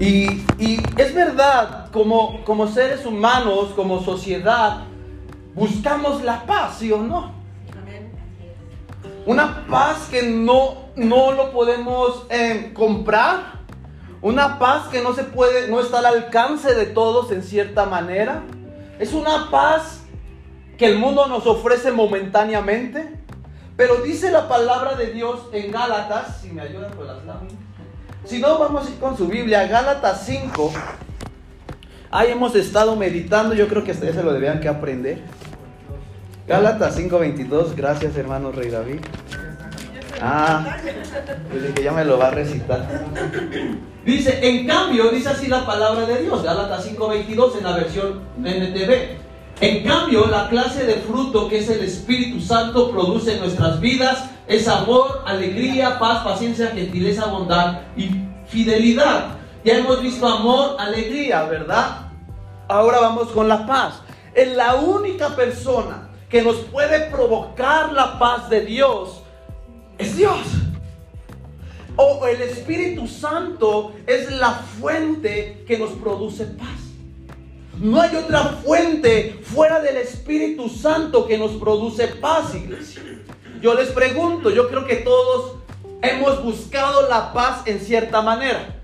Y, es verdad, como, seres humanos, como sociedad, buscamos la paz, ¿sí o no? Una paz que no, no lo podemos eh, comprar. Una paz que no se puede, no está al alcance de todos en cierta manera. Es una paz que el mundo nos ofrece momentáneamente. Pero dice la palabra de Dios en Gálatas, si me ayudan con las láminas. Si no, vamos a ir con su Biblia, Gálatas 5. Ahí hemos estado meditando, yo creo que ustedes se lo debían que aprender. Gálatas 5:22, gracias hermano Rey David. Ah, pues que ya me lo va a recitar. Dice, en cambio, dice así la palabra de Dios, Gálatas 5:22 en la versión NTV. En cambio, la clase de fruto que es el Espíritu Santo produce en nuestras vidas es amor, alegría, paz, paciencia, gentileza, bondad y fidelidad. Ya hemos visto amor, alegría, ¿verdad? Ahora vamos con la paz. Es la única persona que nos puede provocar la paz de Dios es Dios. O el Espíritu Santo es la fuente que nos produce paz. No hay otra fuente fuera del Espíritu Santo que nos produce paz, iglesia. Yo les pregunto, yo creo que todos hemos buscado la paz en cierta manera.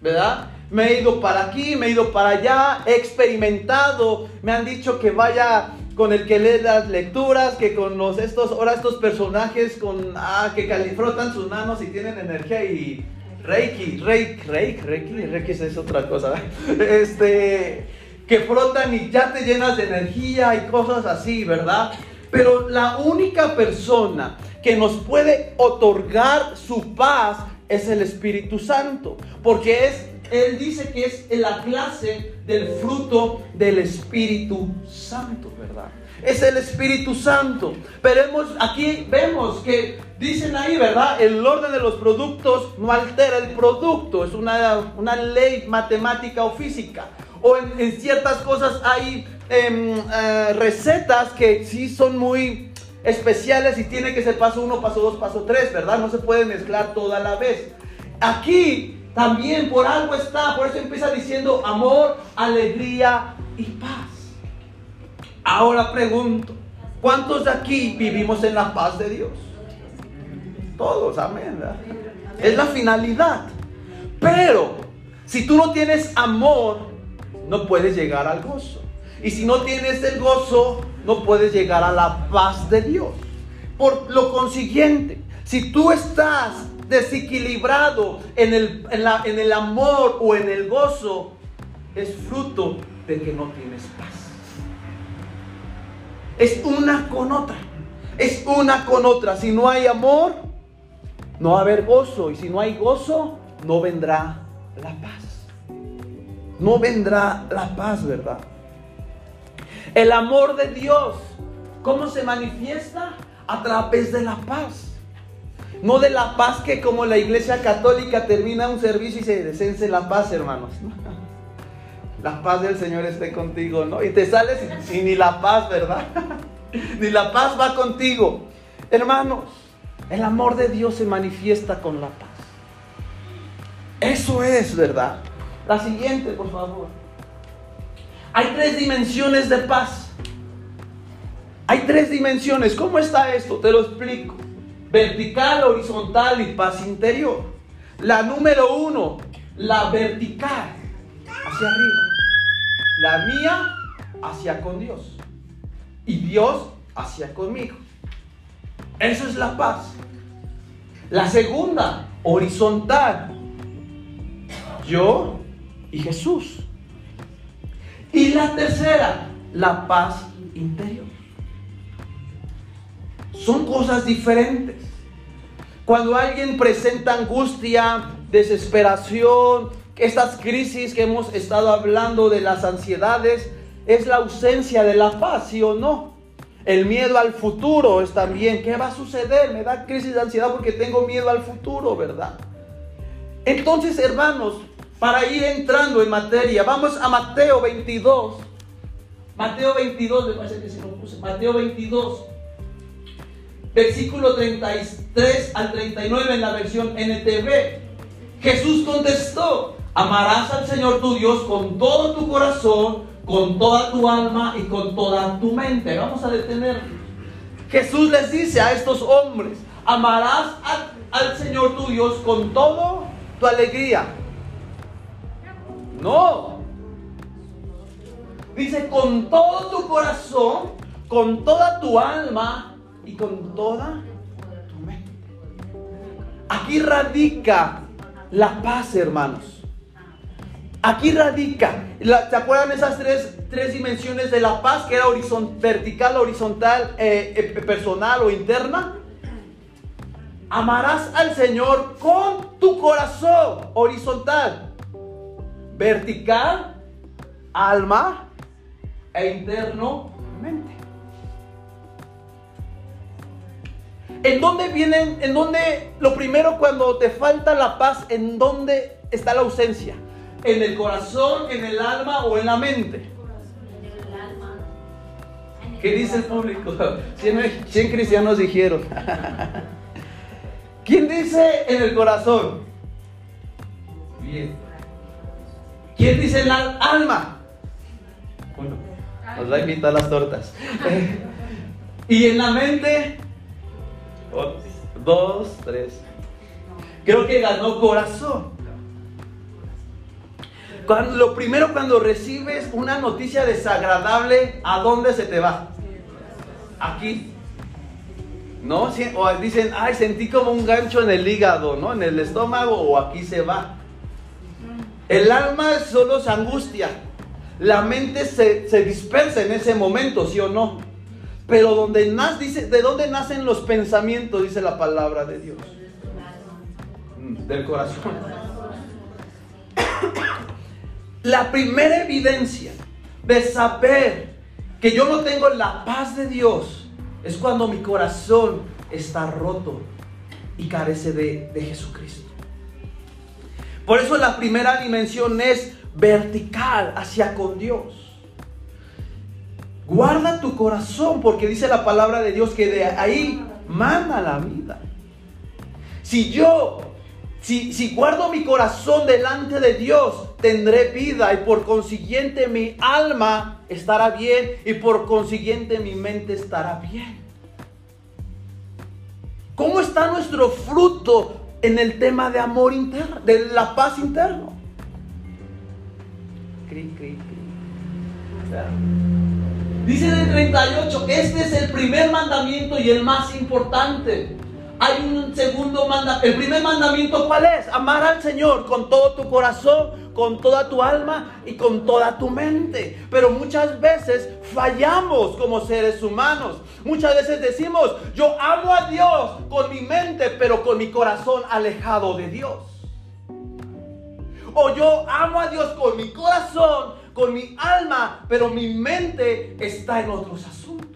¿Verdad? Me he ido para aquí, me he ido para allá, he experimentado, me han dicho que vaya con el que lee las lecturas, que con los estos, ahora estos personajes con ah, que frotan sus manos y tienen energía y Reiki, Reiki, Reiki, Reiki, Reiki es otra cosa. Este, que frotan y ya te llenas de energía y cosas así, ¿verdad? Pero la única persona que nos puede otorgar su paz es el Espíritu Santo, porque es él dice que es la clase del fruto del Espíritu Santo, ¿verdad? Es el Espíritu Santo. Pero aquí vemos que dicen ahí, ¿verdad? El orden de los productos no altera el producto. Es una, una ley matemática o física. O en, ciertas cosas hay em, eh, recetas que sí son muy especiales y tiene que ser paso uno, paso dos, paso tres, ¿verdad? No se puede mezclar toda la vez. Aquí también por algo está, por eso empieza diciendo amor, alegría y paz. Ahora pregunto, ¿cuántos de aquí vivimos en la paz de Dios? Todos, amén. Es la finalidad. Pero si tú no tienes amor, no puedes llegar al gozo. Y si no tienes el gozo, no puedes llegar a la paz de Dios. Por lo consiguiente, si tú estás desequilibrado en el, en, el amor o en el gozo, es fruto de que no tienes paz. Es una con otra. Es una con otra. Si no hay amor, no va a haber gozo. Y si no hay gozo, no vendrá la paz. No vendrá la paz, ¿verdad? El amor de Dios, ¿cómo se manifiesta? A través de la paz. No de la paz que como la iglesia católica termina un servicio y se descense la paz, hermanos. La paz del Señor esté contigo, ¿no? Y te sales y, ni la paz, ¿verdad? ni la paz va contigo. Hermanos, el amor de Dios se manifiesta con la paz. Eso es, ¿verdad? La siguiente, por favor. Hay tres dimensiones de paz. Hay tres dimensiones. ¿Cómo está esto? Te lo explico vertical, horizontal y paz interior. La número uno, la vertical, hacia arriba. La mía, hacia con Dios. Y Dios, hacia conmigo. Eso es la paz. La segunda, horizontal. Yo y Jesús. Y la tercera, la paz interior. Son cosas diferentes. Cuando alguien presenta angustia, desesperación, estas crisis que hemos estado hablando de las ansiedades, es la ausencia de la paz, ¿sí o no? El miedo al futuro es también, ¿qué va a suceder? Me da crisis de ansiedad porque tengo miedo al futuro, ¿verdad? Entonces, hermanos, para ir entrando en materia, vamos a Mateo 22. Mateo 22, me parece que se lo puse. Mateo 22 versículo 33 al 39 en la versión NTV. Jesús contestó, Amarás al Señor tu Dios con todo tu corazón, con toda tu alma y con toda tu mente. Vamos a detener. Jesús les dice a estos hombres, amarás al, Señor tu Dios con todo tu alegría. No. Dice con todo tu corazón, con toda tu alma y con toda tu mente. Aquí radica la paz, hermanos. Aquí radica. ¿Se acuerdan esas tres, tres, dimensiones de la paz que era vertical, horizontal, eh, eh, personal o interna? Amarás al Señor con tu corazón, horizontal, vertical, alma e interno, mente. ¿En dónde vienen? ¿En dónde? Lo primero cuando te falta la paz, ¿en dónde está la ausencia? ¿En el corazón, en el alma o en la mente? ¿Qué dice el público? 100, cristianos dijeron. ¿Quién dice en el corazón? Bien. ¿Quién dice en el alma? Uno. Nos va a invitar las tortas. ¿Y en la mente? Dos, tres. Creo que ganó corazón lo primero cuando recibes una noticia desagradable, ¿a dónde se te va? Aquí. ¿No? O dicen, ay, sentí como un gancho en el hígado, ¿no? En el estómago o aquí se va. El alma solo se angustia. La mente se, dispersa en ese momento, ¿sí o no? Pero donde nace, dice, ¿de dónde nacen los pensamientos? Dice la palabra de Dios. Mm, del corazón. La primera evidencia de saber que yo no tengo la paz de Dios es cuando mi corazón está roto y carece de, Jesucristo. Por eso la primera dimensión es vertical hacia con Dios. Guarda tu corazón porque dice la palabra de Dios que de ahí manda la vida. Si yo si, guardo mi corazón delante de Dios, tendré vida y por consiguiente mi alma estará bien y por consiguiente mi mente estará bien. ¿Cómo está nuestro fruto en el tema de amor interno, de la paz interno? Dice en el 38, este es el primer mandamiento y el más importante hay un segundo mandamiento. El primer mandamiento, ¿cuál es? Amar al Señor con todo tu corazón, con toda tu alma y con toda tu mente. Pero muchas veces fallamos como seres humanos. Muchas veces decimos, yo amo a Dios con mi mente, pero con mi corazón alejado de Dios. O yo amo a Dios con mi corazón, con mi alma, pero mi mente está en otros asuntos.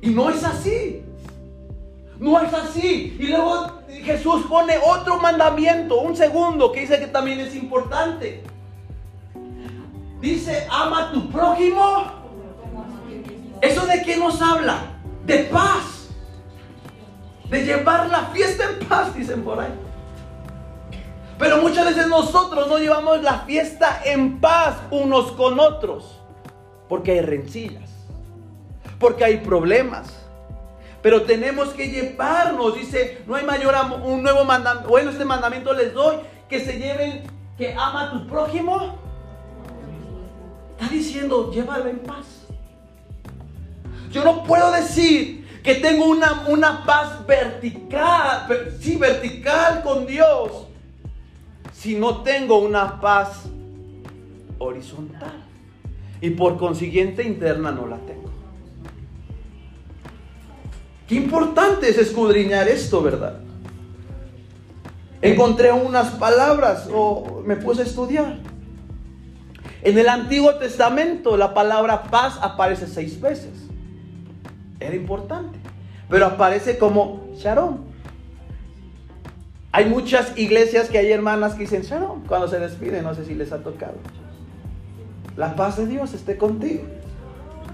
Y no es así. No es así. Y luego Jesús pone otro mandamiento, un segundo, que dice que también es importante. Dice, ama a tu prójimo. ¿Eso de qué nos habla? De paz. De llevar la fiesta en paz, dicen por ahí. Pero muchas veces nosotros no llevamos la fiesta en paz unos con otros. Porque hay rencillas. Porque hay problemas pero tenemos que llevarnos, dice, no hay mayor un nuevo mandamiento, bueno, este mandamiento les doy, que se lleven, que ama a tu prójimo. Está diciendo, llévalo en paz. Yo no puedo decir que tengo una, una paz vertical, sí, vertical con Dios, si no tengo una paz horizontal. Y por consiguiente interna no la tengo. Qué importante es escudriñar esto, ¿verdad? Encontré unas palabras o me puse a estudiar. En el Antiguo Testamento la palabra paz aparece seis veces. Era importante. Pero aparece como Sharon. Hay muchas iglesias que hay hermanas que dicen Sharon cuando se despiden. No sé si les ha tocado. La paz de Dios esté contigo.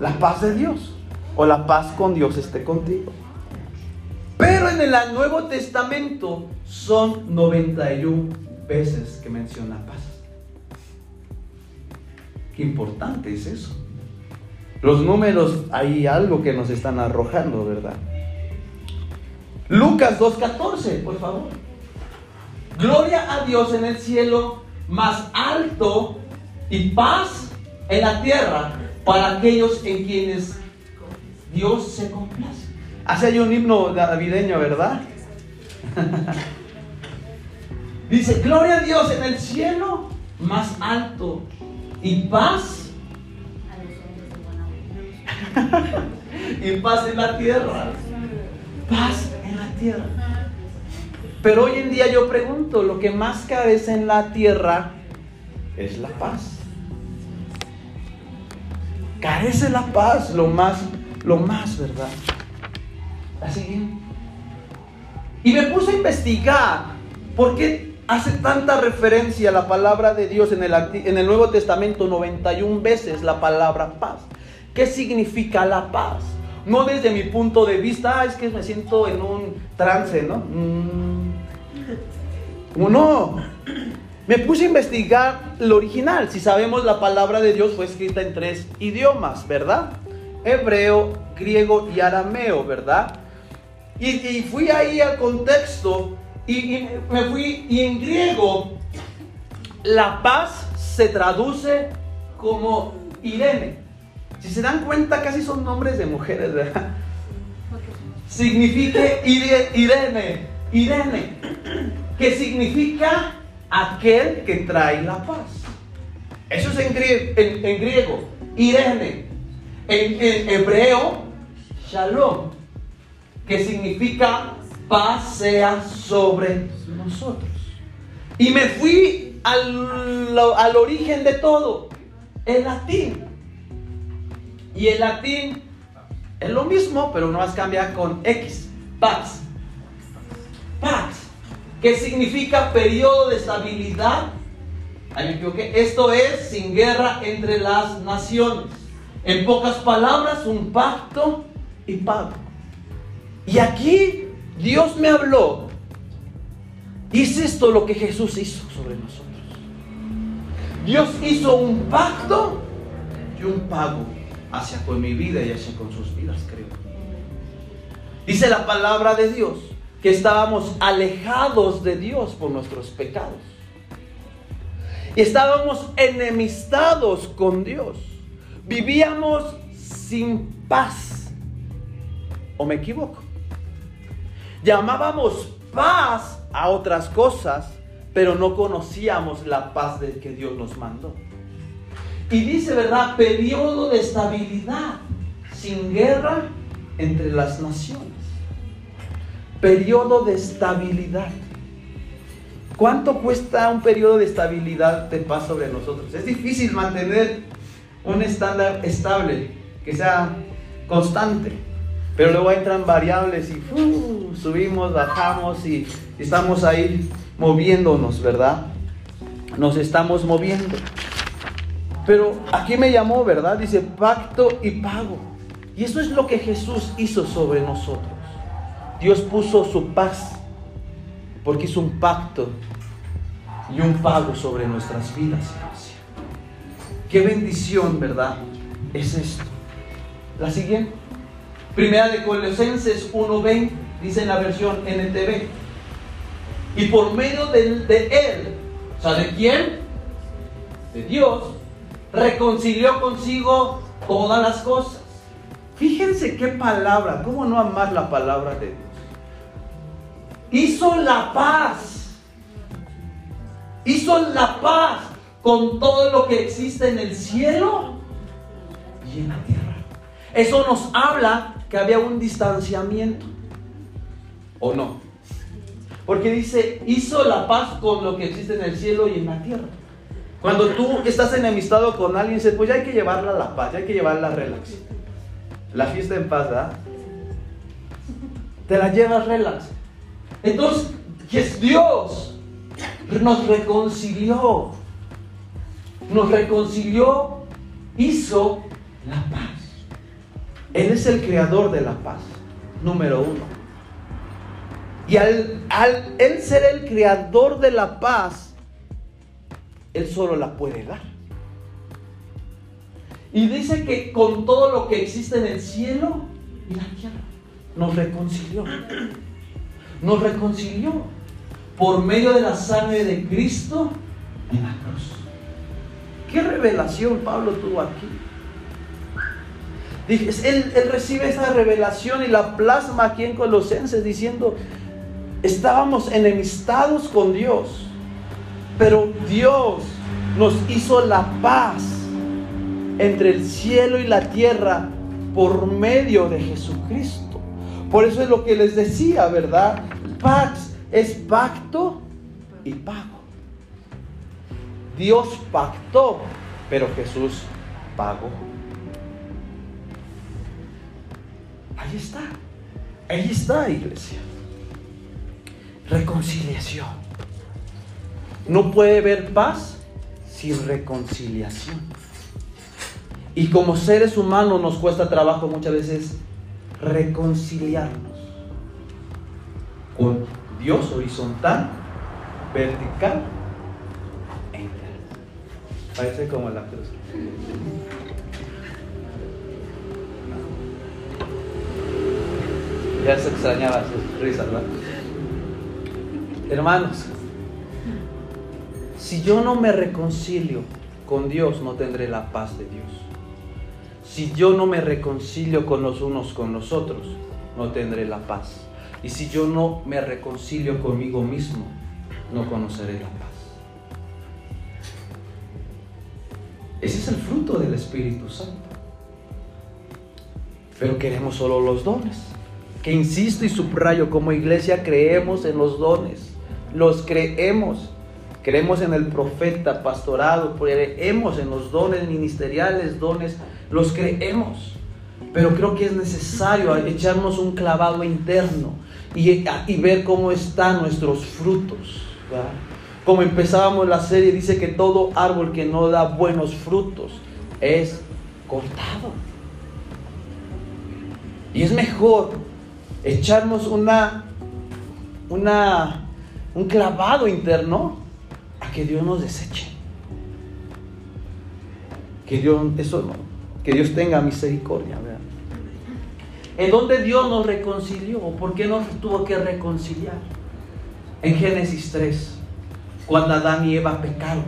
La paz de Dios. O la paz con Dios esté contigo. Pero en el Nuevo Testamento son 91 veces que menciona paz. Qué importante es eso. Los números, hay algo que nos están arrojando, ¿verdad? Lucas 2.14, por favor. Gloria a Dios en el cielo más alto y paz en la tierra para aquellos en quienes Dios se complace. Hace hay un himno navideño, ¿verdad? Dice, gloria a Dios en el cielo más alto y paz. y paz en la tierra. Paz en la tierra. Pero hoy en día yo pregunto, lo que más carece en la tierra es la paz. Carece la paz, lo más, lo más, ¿verdad? Así. Y me puse a investigar por qué hace tanta referencia a la palabra de Dios en el, en el Nuevo Testamento 91 veces la palabra paz. ¿Qué significa la paz? No desde mi punto de vista, ah, es que me siento en un trance, ¿no? Mm. No, me puse a investigar lo original. Si sabemos, la palabra de Dios fue escrita en tres idiomas, ¿verdad? Hebreo, griego y arameo, ¿verdad? Y, fui ahí al contexto y, me fui, y en griego la paz se traduce como Irene. Si se dan cuenta, casi son nombres de mujeres, ¿verdad? Significa Irene, Irene, que significa aquel que trae la paz. Eso es en griego, Irene. En hebreo, Shalom que significa paz sea sobre nosotros. Y me fui al, al origen de todo, el latín. Y el latín es lo mismo, pero no más cambia con X, paz. Paz, que significa periodo de estabilidad. Ahí me equivoqué. Esto es sin guerra entre las naciones. En pocas palabras, un pacto y pago. Y aquí Dios me habló. Es esto lo que Jesús hizo sobre nosotros. Dios hizo un pacto y un pago hacia con mi vida y hacia con sus vidas, creo. Dice la palabra de Dios que estábamos alejados de Dios por nuestros pecados. Y estábamos enemistados con Dios. Vivíamos sin paz. ¿O me equivoco? Llamábamos paz a otras cosas, pero no conocíamos la paz del que Dios nos mandó. Y dice, ¿verdad? Periodo de estabilidad, sin guerra entre las naciones. Periodo de estabilidad. ¿Cuánto cuesta un periodo de estabilidad de paz sobre nosotros? Es difícil mantener un estándar estable, que sea constante. Pero luego entran variables y subimos, bajamos y estamos ahí moviéndonos, ¿verdad? Nos estamos moviendo. Pero aquí me llamó, ¿verdad? Dice pacto y pago. Y eso es lo que Jesús hizo sobre nosotros. Dios puso su paz porque hizo un pacto y un pago sobre nuestras vidas. Qué bendición, ¿verdad? Es esto. La siguiente. Primera de Colosenses 1.20, dice en la versión NTV. Y por medio de, de Él, o sea, ¿de quién? De Dios, reconcilió consigo todas las cosas. Fíjense qué palabra, cómo no amar la palabra de Dios. Hizo la paz. Hizo la paz con todo lo que existe en el cielo y en la tierra. Eso nos habla que había un distanciamiento. ¿O no? Porque dice, hizo la paz con lo que existe en el cielo y en la tierra. Cuando tú estás enemistado con alguien, dices, pues ya hay que llevarla a la paz, ya hay que llevarla a relax. La fiesta en paz, ¿verdad? Te la llevas relax. Entonces, es Dios nos reconcilió. Nos reconcilió, hizo la paz. Él es el creador de la paz, número uno. Y al, Él ser el creador de la paz, Él solo la puede dar. Y dice que con todo lo que existe en el cielo y la tierra, nos reconcilió. Nos reconcilió por medio de la sangre de Cristo en la cruz. ¿Qué revelación Pablo tuvo aquí? Él, él, recibe esa revelación y la plasma aquí en Colosenses diciendo, estábamos enemistados con Dios, pero Dios nos hizo la paz entre el cielo y la tierra por medio de Jesucristo. Por eso es lo que les decía, ¿verdad? Pax es pacto y pago. Dios pactó, pero Jesús pagó. Ahí está. Ahí está, iglesia. Reconciliación. No puede haber paz sin reconciliación. Y como seres humanos nos cuesta trabajo muchas veces reconciliarnos con Dios horizontal, vertical Parece como la cruz. Ya se extrañaba sus risas, ¿verdad? Hermanos, si yo no me reconcilio con Dios, no tendré la paz de Dios. Si yo no me reconcilio con los unos con los otros, no tendré la paz. Y si yo no me reconcilio conmigo mismo, no conoceré la paz. Ese es el fruto del Espíritu Santo. Pero queremos solo los dones. Que insisto y subrayo, como iglesia creemos en los dones. Los creemos. Creemos en el profeta, pastorado, creemos en los dones ministeriales, dones, los creemos. Pero creo que es necesario echarnos un clavado interno y, ver cómo están nuestros frutos. Como empezábamos la serie, dice que todo árbol que no da buenos frutos es cortado. Y es mejor echarnos una, una, un clavado interno a que Dios nos deseche. Que Dios, eso, que Dios tenga misericordia. ¿En dónde Dios nos reconcilió? ¿Por qué nos tuvo que reconciliar? En Génesis 3, cuando Adán y Eva pecaron.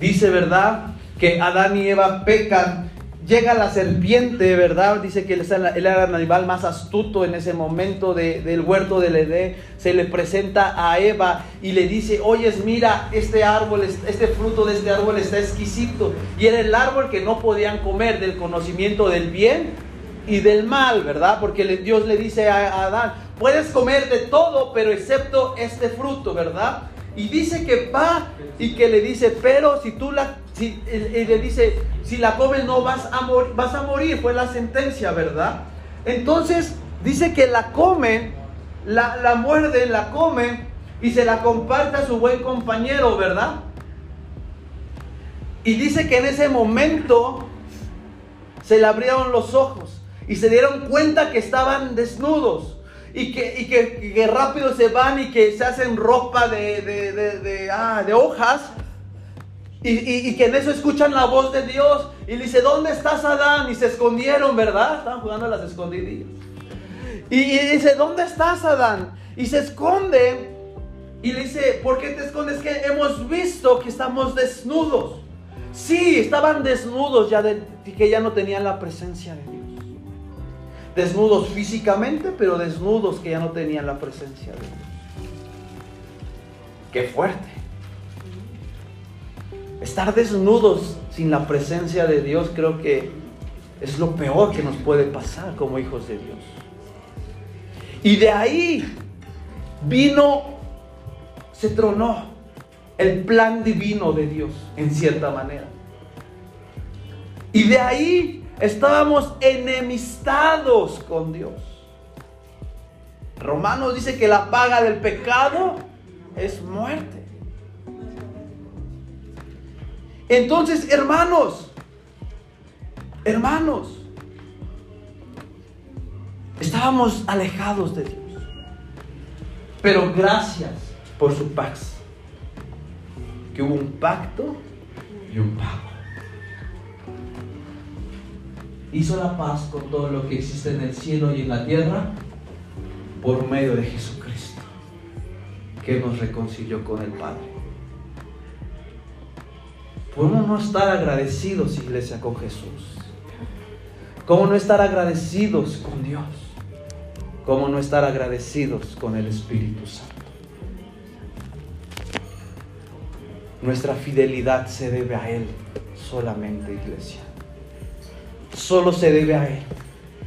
Dice, ¿verdad? Que Adán y Eva pecan. Llega la serpiente, ¿verdad? Dice que él era el animal más astuto en ese momento del huerto del Edén. Se le presenta a Eva y le dice, oyes, mira, este árbol, este fruto de este árbol está exquisito. Y era el árbol que no podían comer del conocimiento del bien y del mal, ¿verdad? Porque Dios le dice a Adán, puedes comer de todo, pero excepto este fruto, ¿verdad? Y dice que va y que le dice, pero si tú la, si, y le dice, si la comes no vas a, morir, vas a morir, fue la sentencia, ¿verdad? Entonces dice que la comen, la, la muerden, la comen y se la comparte a su buen compañero, ¿verdad? Y dice que en ese momento se le abrieron los ojos y se dieron cuenta que estaban desnudos y que, y que, rápido se van y que se hacen ropa de, de, de, ah, hojas y, y, que en eso escuchan la voz de Dios y le dice, ¿dónde estás Adán? Y se escondieron, ¿verdad? Estaban jugando a las escondidillas. Y, y dice, ¿dónde estás Adán? Y se esconde y le dice, ¿por qué te escondes? Que hemos visto que estamos desnudos. Sí, estaban desnudos ya de que ya no tenían la presencia de Dios desnudos físicamente, pero desnudos que ya no tenían la presencia de Dios. Qué fuerte. Estar desnudos sin la presencia de Dios creo que es lo peor que nos puede pasar como hijos de Dios. Y de ahí vino, se tronó el plan divino de Dios, en cierta manera. Y de ahí Estábamos enemistados con Dios. Romanos dice que la paga del pecado es muerte. Entonces, hermanos, hermanos, estábamos alejados de Dios. Pero gracias por su paz. que hubo un pacto y un pago. Hizo la paz con todo lo que existe en el cielo y en la tierra por medio de Jesucristo, que nos reconcilió con el Padre. ¿Cómo no estar agradecidos, iglesia, con Jesús? ¿Cómo no estar agradecidos con Dios? ¿Cómo no estar agradecidos con el Espíritu Santo? Nuestra fidelidad se debe a Él solamente, iglesia. Solo se debe a Él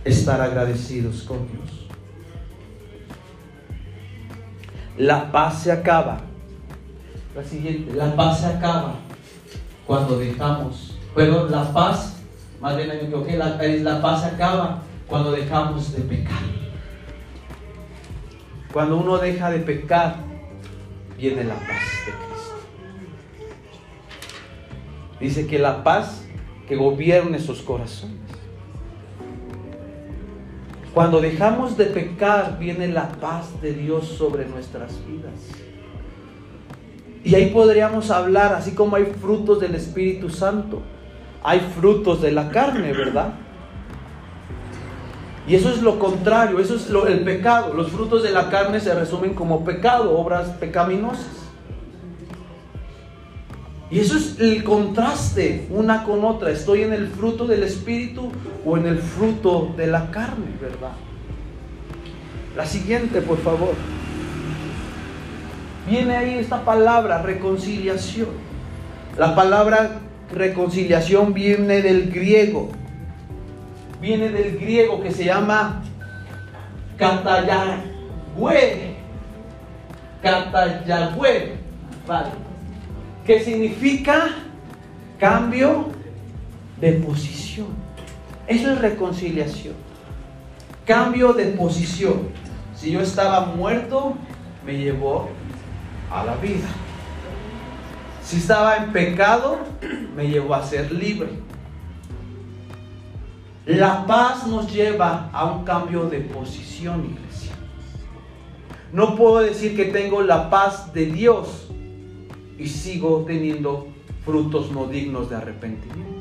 estar agradecidos con Dios. La paz se acaba. La siguiente, la paz se acaba cuando dejamos, pero la paz, más bien me equivoqué, la, la paz se acaba cuando dejamos de pecar. Cuando uno deja de pecar, viene la paz de Cristo. Dice que la paz que gobierne sus corazones. Cuando dejamos de pecar, viene la paz de Dios sobre nuestras vidas. Y ahí podríamos hablar, así como hay frutos del Espíritu Santo, hay frutos de la carne, ¿verdad? Y eso es lo contrario, eso es el pecado. Los frutos de la carne se resumen como pecado, obras pecaminosas. Y eso es el contraste una con otra. Estoy en el fruto del Espíritu o en el fruto de la carne, ¿verdad? La siguiente, por favor. Viene ahí esta palabra, reconciliación. La palabra reconciliación viene del griego. Viene del griego que se llama katayagüe. Katayagüe. Vale. Que significa cambio de posición. Eso es reconciliación. Cambio de posición. Si yo estaba muerto, me llevó a la vida. Si estaba en pecado, me llevó a ser libre. La paz nos lleva a un cambio de posición, iglesia. No puedo decir que tengo la paz de Dios y sigo teniendo frutos no dignos de arrepentimiento.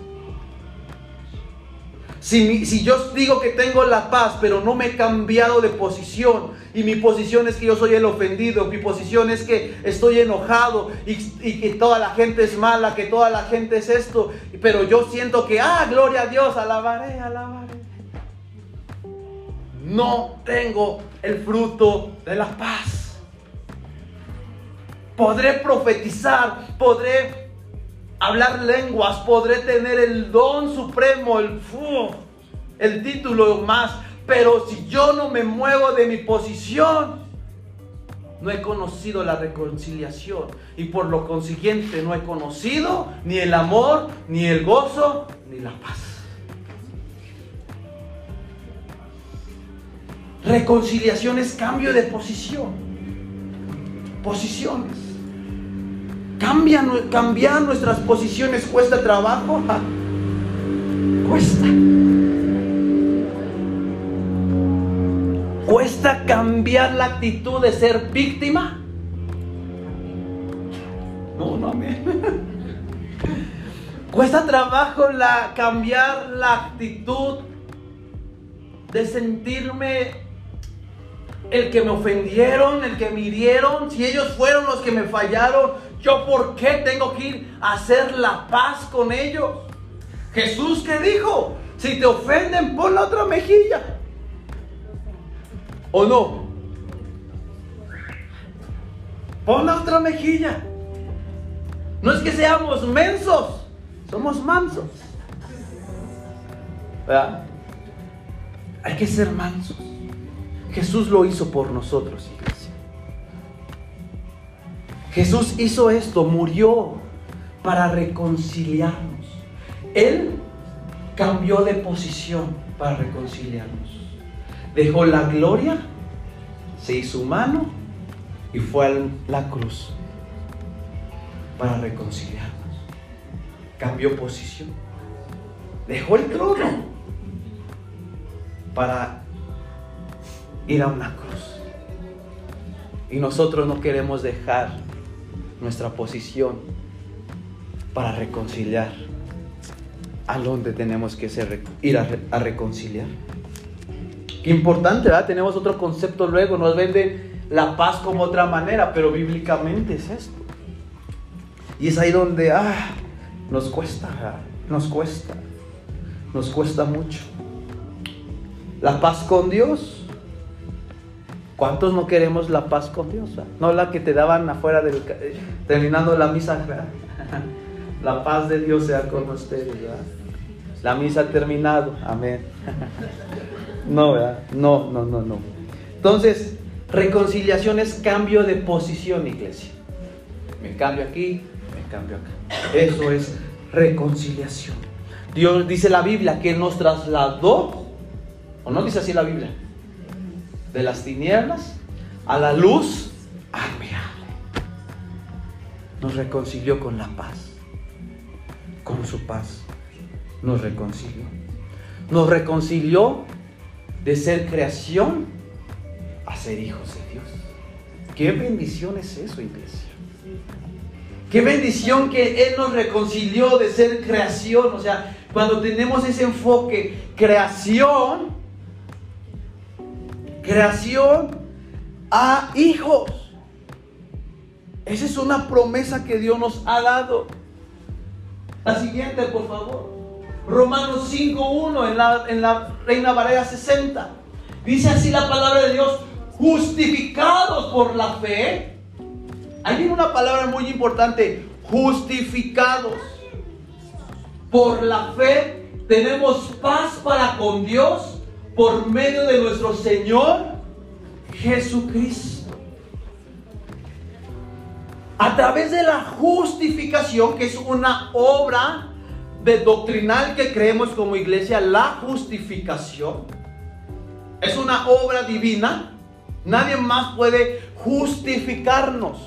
Si, yo digo que tengo la paz, pero no me he cambiado de posición, y mi posición es que yo soy el ofendido, mi posición es que estoy enojado y, y, que toda la gente es mala, que toda la gente es esto, pero yo siento que, ah, gloria a Dios, alabaré, alabaré. No tengo el fruto de la paz. Podré profetizar, podré hablar lenguas, podré tener el don supremo, el, el título más, pero si yo no me muevo de mi posición, no he conocido la reconciliación y por lo consiguiente no he conocido ni el amor, ni el gozo, ni la paz. Reconciliación es cambio de posición. Posiciones. Cambiar, nuestras posiciones cuesta trabajo. Cuesta. Cuesta cambiar la actitud de ser víctima. No, no, amén. Cuesta trabajo la, cambiar la actitud de sentirme el que me ofendieron, el que me hirieron, si ellos fueron los que me fallaron, yo por qué tengo que ir a hacer la paz con ellos. Jesús que dijo, si te ofenden, pon la otra mejilla. ¿O no? Pon la otra mejilla. No es que seamos mensos, somos mansos. ¿Verdad? Hay que ser mansos. Jesús lo hizo por nosotros. Jesús hizo esto, murió para reconciliarnos. Él cambió de posición para reconciliarnos. Dejó la gloria, se hizo humano y fue a la cruz para reconciliarnos. Cambió posición. Dejó el trono para ir a una cruz. Y nosotros no queremos dejar nuestra posición para reconciliar a donde tenemos que ir a, reconciliar. Qué importante, ¿verdad? Tenemos otro concepto luego, nos vende la paz como otra manera, pero bíblicamente es esto. Y es ahí donde, ah, nos cuesta, nos cuesta, nos cuesta mucho. La paz con Dios. ¿Cuántos no queremos la paz con Dios? No la que te daban afuera del terminando la misa. La paz de Dios sea con ustedes. La misa ha terminado. Amén. No, ¿verdad? No, no, no, no. Entonces, reconciliación es cambio de posición, iglesia. Me cambio aquí, me cambio acá. Eso es reconciliación. Dios dice la Biblia que nos trasladó, o no dice así la Biblia, de las tinieblas a la luz admirable. Nos reconcilió con la paz, con su paz. Nos reconcilió. Nos reconcilió de ser creación a ser hijos de Dios. Qué bendición es eso, iglesia. Qué bendición que Él nos reconcilió de ser creación. O sea, cuando tenemos ese enfoque, creación, creación a hijos. Esa es una promesa que Dios nos ha dado. La siguiente, por favor. Romanos 5.1 en la, en la Reina Valera 60. Dice así la palabra de Dios, justificados por la fe. Ahí viene una palabra muy importante, justificados. Por la fe tenemos paz para con Dios por medio de nuestro Señor Jesucristo. A través de la justificación, que es una obra de doctrinal que creemos como iglesia, la justificación es una obra divina. Nadie más puede justificarnos.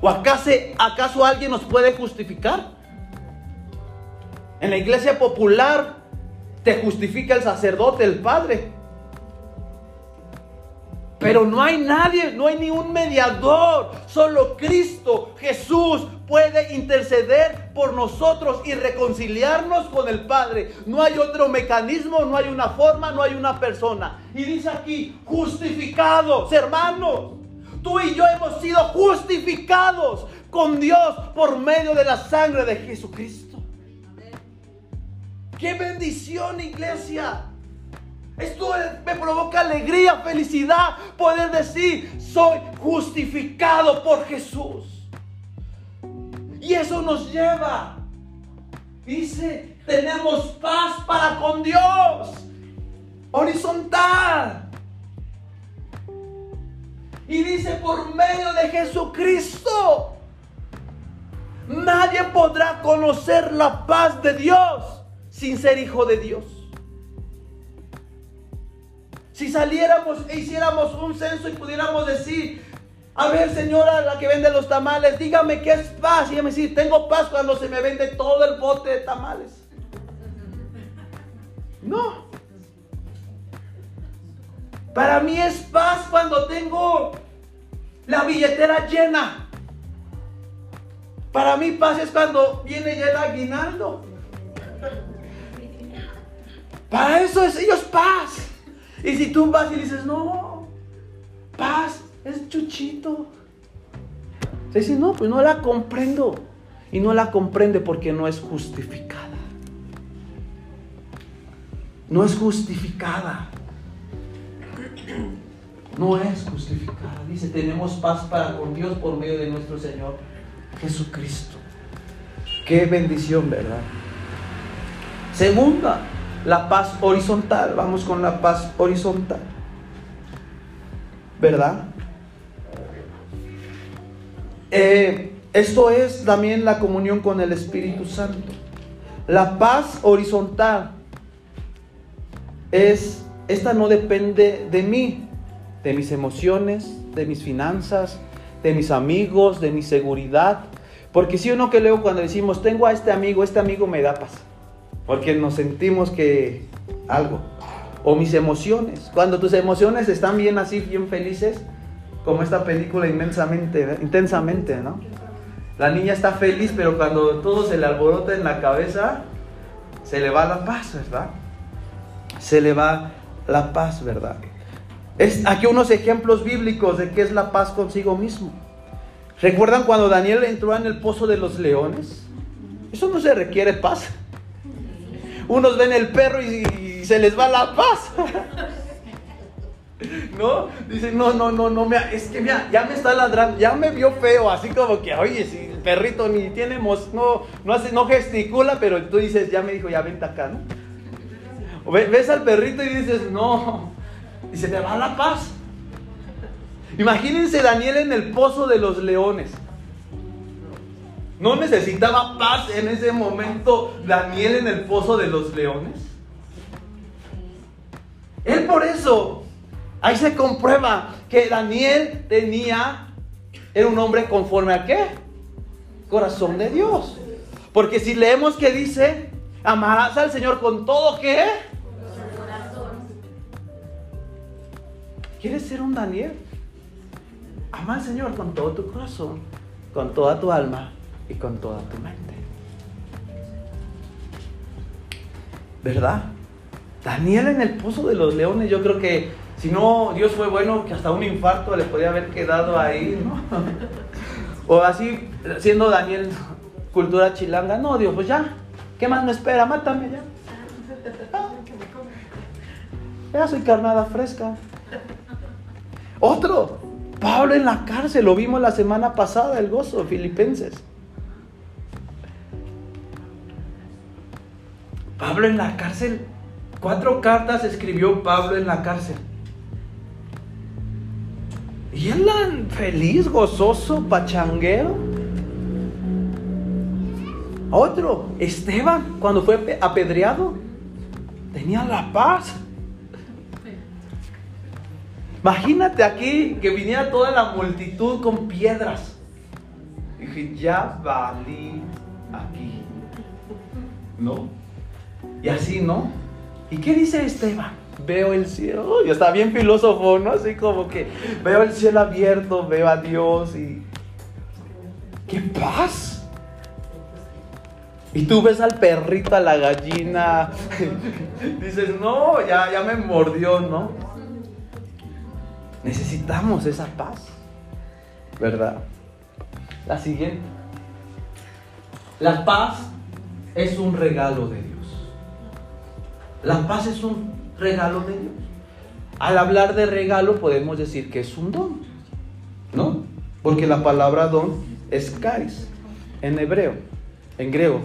¿O acaso, acaso alguien nos puede justificar? En la iglesia popular te justifica el sacerdote, el padre. Pero no hay nadie, no hay ni un mediador. Solo Cristo, Jesús, puede interceder por nosotros y reconciliarnos con el Padre. No hay otro mecanismo, no hay una forma, no hay una persona. Y dice aquí, justificados, hermanos. Tú y yo hemos sido justificados con Dios por medio de la sangre de Jesucristo. Qué bendición, iglesia. Esto me provoca alegría, felicidad, poder decir, soy justificado por Jesús. Y eso nos lleva, dice, tenemos paz para con Dios, horizontal. Y dice, por medio de Jesucristo, nadie podrá conocer la paz de Dios sin ser hijo de Dios. Si saliéramos e hiciéramos un censo y pudiéramos decir, a ver señora, la que vende los tamales, dígame qué es paz. Y ella me dice, tengo paz cuando se me vende todo el bote de tamales. No. Para mí es paz cuando tengo la billetera llena. Para mí paz es cuando viene ya el aguinaldo. Para eso es ellos paz. Y si tú vas y dices, no, paz, es chuchito. Se dice, no, pues no la comprendo. Y no la comprende porque no es justificada. No es justificada. No es justificada. Dice, tenemos paz para con Dios por medio de nuestro Señor Jesucristo. Qué bendición, ¿verdad? Segunda, la paz horizontal. Vamos con la paz horizontal. ¿Verdad? Eh, esto es también la comunión con el Espíritu Santo. La paz horizontal es, esta no depende de mí, de mis emociones, de mis finanzas, de mis amigos, de mi seguridad. Porque si uno que leo cuando decimos, tengo a este amigo, este amigo me da paz. Porque nos sentimos que algo. O mis emociones. Cuando tus emociones están bien así, bien felices, como esta película inmensamente, intensamente, ¿no? La niña está feliz, pero cuando todo se le alborota en la cabeza, se le va la paz, ¿verdad? Se le va la paz, ¿verdad? Es aquí unos ejemplos bíblicos de qué es la paz consigo mismo. ¿Recuerdan cuando Daniel entró en el pozo de los leones? Eso no se requiere paz. Unos ven el perro y, se les va la paz. ¿No? Dicen, no, no, no, no, es que mira, ya me está ladrando, ya me vio feo, así como que, oye, si el perrito ni tiene, no, no, hace, no gesticula, pero tú dices, ya me dijo, ya vente acá, ¿no? Ves al perrito y dices, no, y se te va la paz. Imagínense Daniel en el pozo de los leones. ¿No necesitaba paz en ese momento Daniel en el pozo de los leones? Él por eso, ahí se comprueba que Daniel tenía, era un hombre conforme a qué? Corazón de Dios. Porque si leemos que dice, amarás al Señor con todo qué? ¿Quieres ser un Daniel? Ama al Señor con todo tu corazón, con toda tu alma y con toda tu mente. ¿Verdad? Daniel en el pozo de los leones, yo creo que si no Dios fue bueno, que hasta un infarto le podía haber quedado ahí, ¿no? O así, siendo Daniel cultura chilanga, no, Dios, pues ya, ¿qué más me espera? Mátame ya. Ya soy carnada fresca. Otro, Pablo en la cárcel, lo vimos la semana pasada, el gozo, Filipenses. Pablo en la cárcel, cuatro cartas escribió Pablo en la cárcel. Y él feliz, gozoso, pachanguero. Otro, Esteban, cuando fue apedreado, tenía la paz. Imagínate aquí que viniera toda la multitud con piedras. dije, ya valí aquí. ¿No? Y así, ¿no? ¿Y qué dice Esteban? Veo el cielo. Y está bien filósofo, ¿no? Así como que veo el cielo abierto, veo a Dios y. ¡Qué paz! Y tú ves al perrito, a la gallina. Dices, no, ya, ya me mordió, ¿no? Necesitamos esa paz, ¿verdad? La siguiente. La paz es un regalo de Dios. La paz es un regalo de Dios. Al hablar de regalo podemos decir que es un don, ¿no? Porque la palabra don es kais en hebreo, en griego,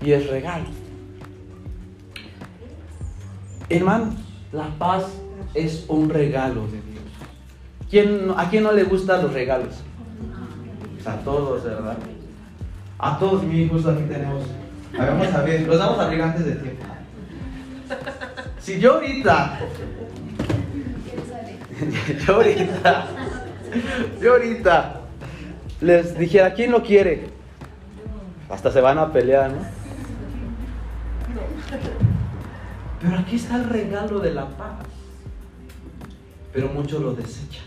y es regalo. Hermanos, la paz es un regalo de Dios. ¿A quién no le gustan los regalos? A todos, ¿verdad? A todos, mi justo aquí tenemos. Vamos a ver, los vamos a abrir antes de tiempo. Si yo ahorita. yo ahorita. Yo ahorita. Les dijera, ¿quién lo quiere? Hasta se van a pelear, ¿no? Pero aquí está el regalo de la paz. Pero muchos lo desechan.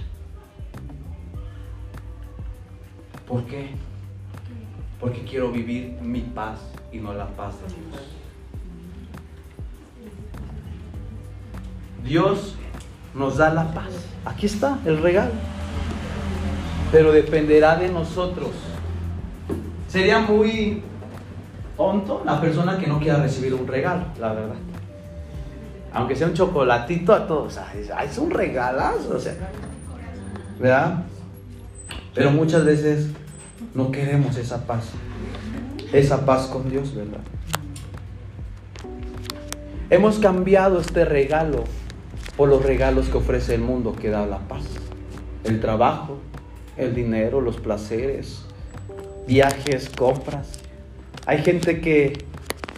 ¿Por qué? Porque quiero vivir mi paz y no la paz de Dios. Dios nos da la paz. Aquí está el regalo. Pero dependerá de nosotros. Sería muy tonto la persona que no quiera recibir un regalo, la verdad. Aunque sea un chocolatito a todos, es un regalazo, o sea, ¿verdad? Pero muchas veces no queremos esa paz. Esa paz con Dios, ¿verdad? Hemos cambiado este regalo por los regalos que ofrece el mundo que da la paz. El trabajo, el dinero, los placeres, viajes, compras. Hay gente que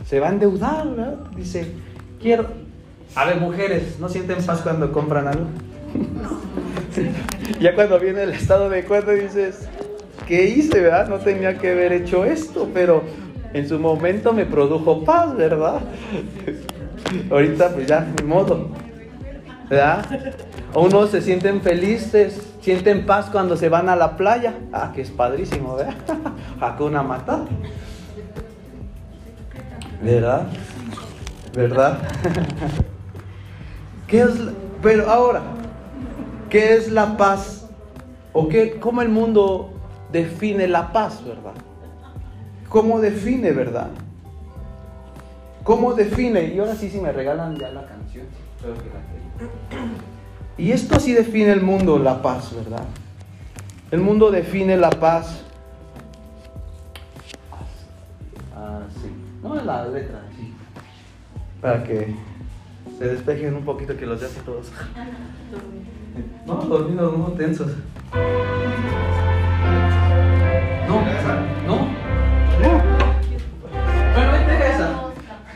se va a endeudar, ¿verdad? Dice, quiero... A ver, mujeres, ¿no sienten paz cuando compran algo? ya cuando viene el estado de cuenta dices, ¿qué hice, verdad? No tenía que haber hecho esto, pero en su momento me produjo paz, ¿verdad? Ahorita pues ya, ni modo, ¿verdad? Unos se sienten felices, sienten paz cuando se van a la playa. Ah, que es padrísimo, ¿verdad? Hakuna Matata. ¿Verdad? ¿Verdad? ¿Qué es, pero ahora, ¿qué es la paz? ¿O qué, cómo el mundo define la paz, verdad? ¿Cómo define, verdad? ¿Cómo define? Y ahora sí, si me regalan ya la canción. Y esto así define el mundo, la paz, ¿verdad? El mundo define la paz. Así. No es la letra, sí. Para que se despejen un poquito que los hace todos. No, dormidos, no tensos. No, no, no. Bueno, deja esa.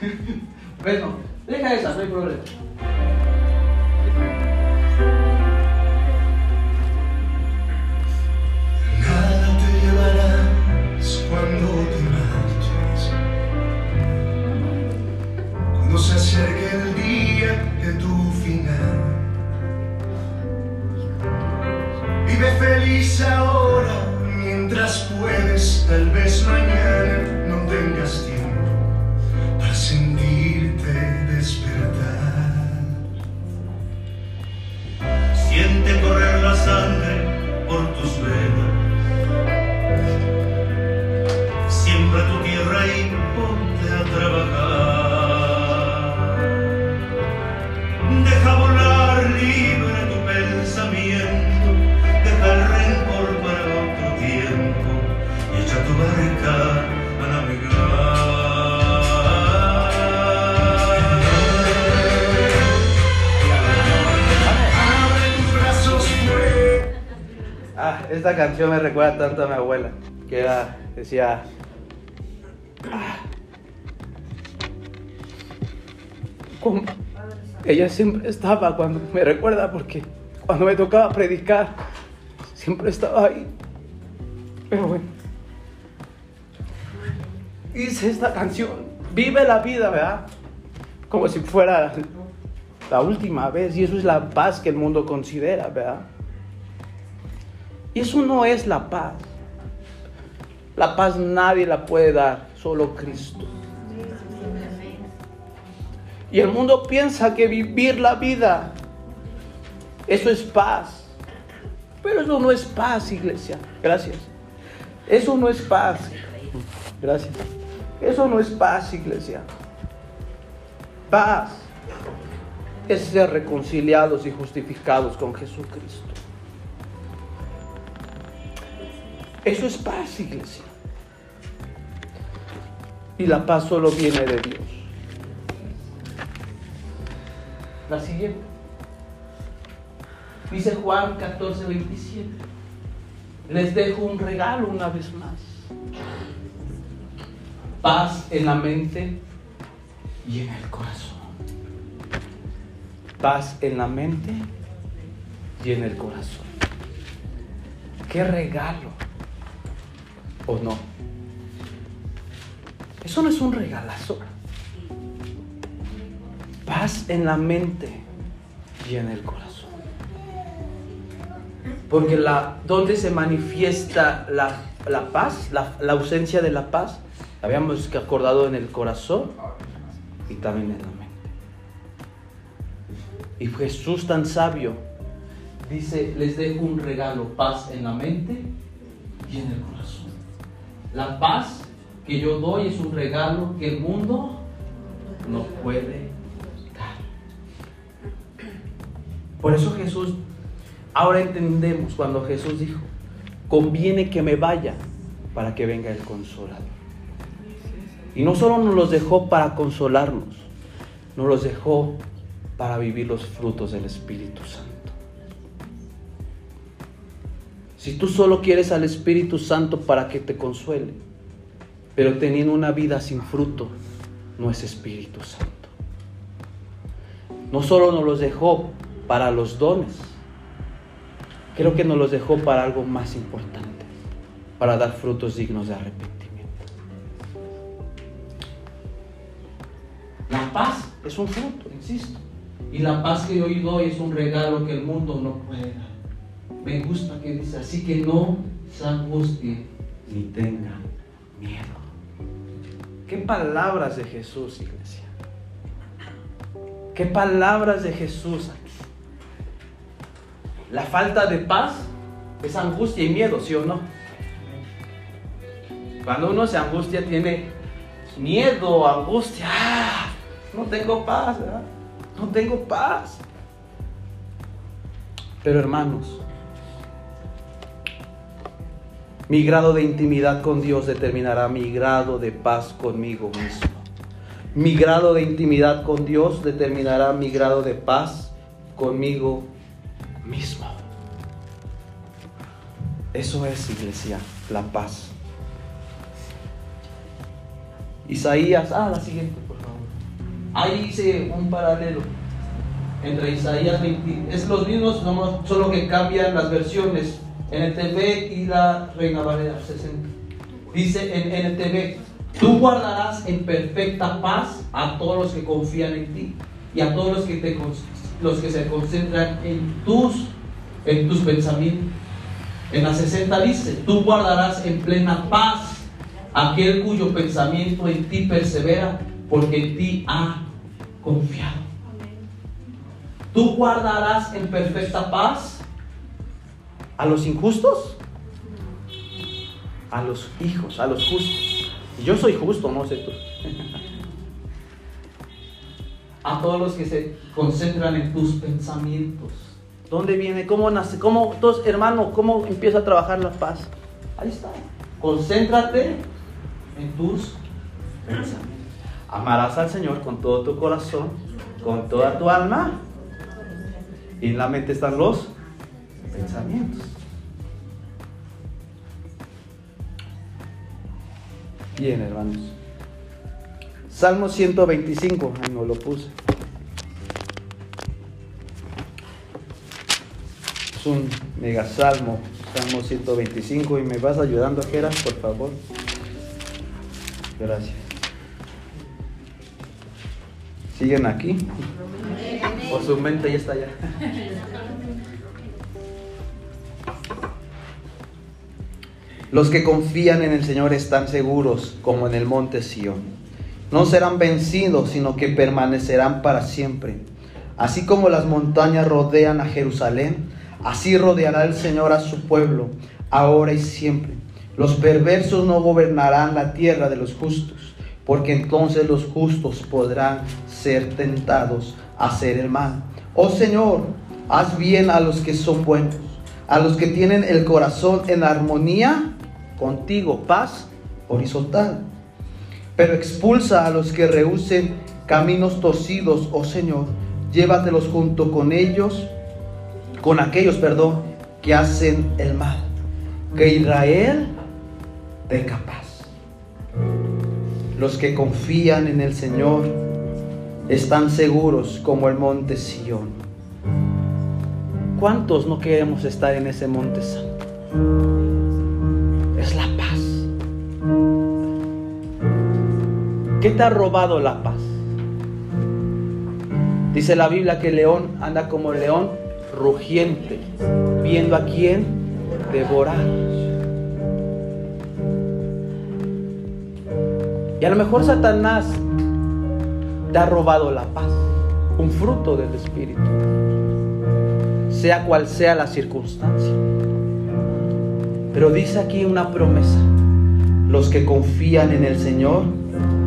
Bueno, deja esa, no hay problema. Esta canción me recuerda tanto a mi abuela, que era, decía, ah, ella siempre estaba cuando me recuerda porque cuando me tocaba predicar, siempre estaba ahí. Pero bueno, hice esta canción, vive la vida, ¿verdad? Como si fuera la última vez, y eso es la paz que el mundo considera, ¿verdad? Y eso no es la paz. La paz nadie la puede dar, solo Cristo. Y el mundo piensa que vivir la vida, eso es paz. Pero eso no es paz, iglesia. Gracias. Eso no es paz. Gracias. Eso no es paz, iglesia. Paz es ser reconciliados y justificados con Jesucristo. Eso es paz, iglesia. Y la paz solo viene de Dios. La siguiente. Dice Juan 14, 27. Les dejo un regalo una vez más. Paz en la mente y en el corazón. Paz en la mente y en el corazón. Qué regalo. ¿O no? Eso no es un regalazo. Paz en la mente y en el corazón. Porque la, donde se manifiesta la, la paz, la, la ausencia de la paz, habíamos acordado en el corazón y también en la mente. Y Jesús tan sabio dice, les dejo un regalo, paz en la mente y en el corazón. La paz que yo doy es un regalo que el mundo no puede dar. Por eso Jesús, ahora entendemos cuando Jesús dijo, conviene que me vaya para que venga el consolador. Y no solo nos los dejó para consolarnos, nos los dejó para vivir los frutos del Espíritu Santo. Si tú solo quieres al Espíritu Santo para que te consuele, pero teniendo una vida sin fruto, no es Espíritu Santo. No solo nos los dejó para los dones, creo que nos los dejó para algo más importante, para dar frutos dignos de arrepentimiento. La paz es un fruto, insisto. Y la paz que hoy doy es un regalo que el mundo no puede dar. Me gusta que dice, así que no se angustie ni tenga miedo. ¿Qué palabras de Jesús, iglesia? ¿Qué palabras de Jesús aquí? La falta de paz es angustia y miedo, ¿sí o no? Cuando uno se angustia tiene miedo, angustia. ¡Ah! No tengo paz, ¿verdad? No tengo paz. Pero hermanos, mi grado de intimidad con Dios determinará mi grado de paz conmigo mismo. Mi grado de intimidad con Dios determinará mi grado de paz conmigo mismo. Eso es, iglesia, la paz. Isaías, ah, la siguiente, por favor. Ahí hice un paralelo entre Isaías 20, es los mismos, solo que cambian las versiones, NTV y la Reina Valera 60. Dice en NTV, tú guardarás en perfecta paz a todos los que confían en ti y a todos los que, te, los que se concentran en tus, en tus pensamientos. En la 60 dice, tú guardarás en plena paz aquel cuyo pensamiento en ti persevera, porque en ti ha confiado. Tú guardarás en perfecta paz a los injustos, a los hijos, a los justos. Yo soy justo, no sé tú. a todos los que se concentran en tus pensamientos. ¿Dónde viene? ¿Cómo nace? ¿Cómo, entonces, hermano, cómo empieza a trabajar la paz? Ahí está. Concéntrate en tus pensamientos. Amarás al Señor con todo tu corazón, con toda tu alma. Y en la mente están los pensamientos. Bien, hermanos. Salmo 125, no lo puse. Es un mega salmo, Salmo 125. Y me vas ayudando, Jera, por favor. Gracias. ¿Siguen aquí? ¿O su mente ya está allá? Los que confían en el Señor están seguros como en el monte Sión. No serán vencidos, sino que permanecerán para siempre. Así como las montañas rodean a Jerusalén, así rodeará el Señor a su pueblo, ahora y siempre. Los perversos no gobernarán la tierra de los justos, porque entonces los justos podrán ser tentados a hacer el mal. Oh Señor, haz bien a los que son buenos, a los que tienen el corazón en armonía contigo, paz horizontal. Pero expulsa a los que rehúsen caminos torcidos, oh Señor, llévatelos junto con ellos, con aquellos, perdón, que hacen el mal. Que Israel capaz. Los que confían en el Señor están seguros como el monte Sión. ¿Cuántos no queremos estar en ese monte santo? ¿Qué te ha robado la paz? Dice la Biblia que el león anda como el león rugiente, viendo a quién devorar. Y a lo mejor Satanás te ha robado la paz, un fruto del Espíritu, sea cual sea la circunstancia. Pero dice aquí una promesa, los que confían en el Señor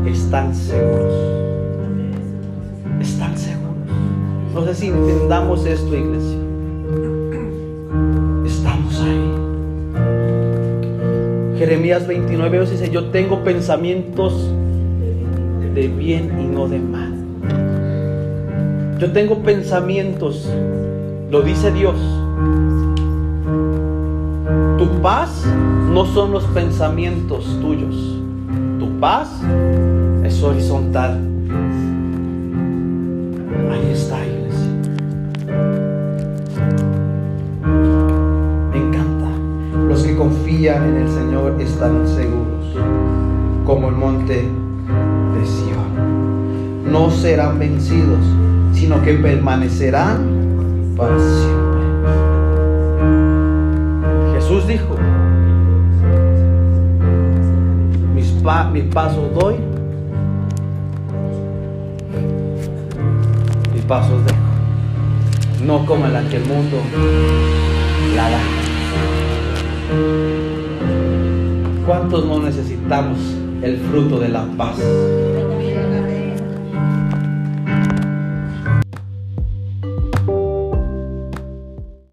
están seguros. Están seguros. No sé si entendamos esto, iglesia. Estamos ahí. Jeremías 29 dice, yo tengo pensamientos de bien y no de mal. Yo tengo pensamientos, lo dice Dios. Tu paz no son los pensamientos tuyos. Tu paz horizontal. Ahí está, iglesia. Me encanta. Los que confían en el Señor están seguros, como el monte de Sion. No serán vencidos, sino que permanecerán para siempre. Jesús dijo, mis pa mi paso doy, pasos dejo, no como la que el mundo la da. ¿Cuántos no necesitamos el fruto de la paz?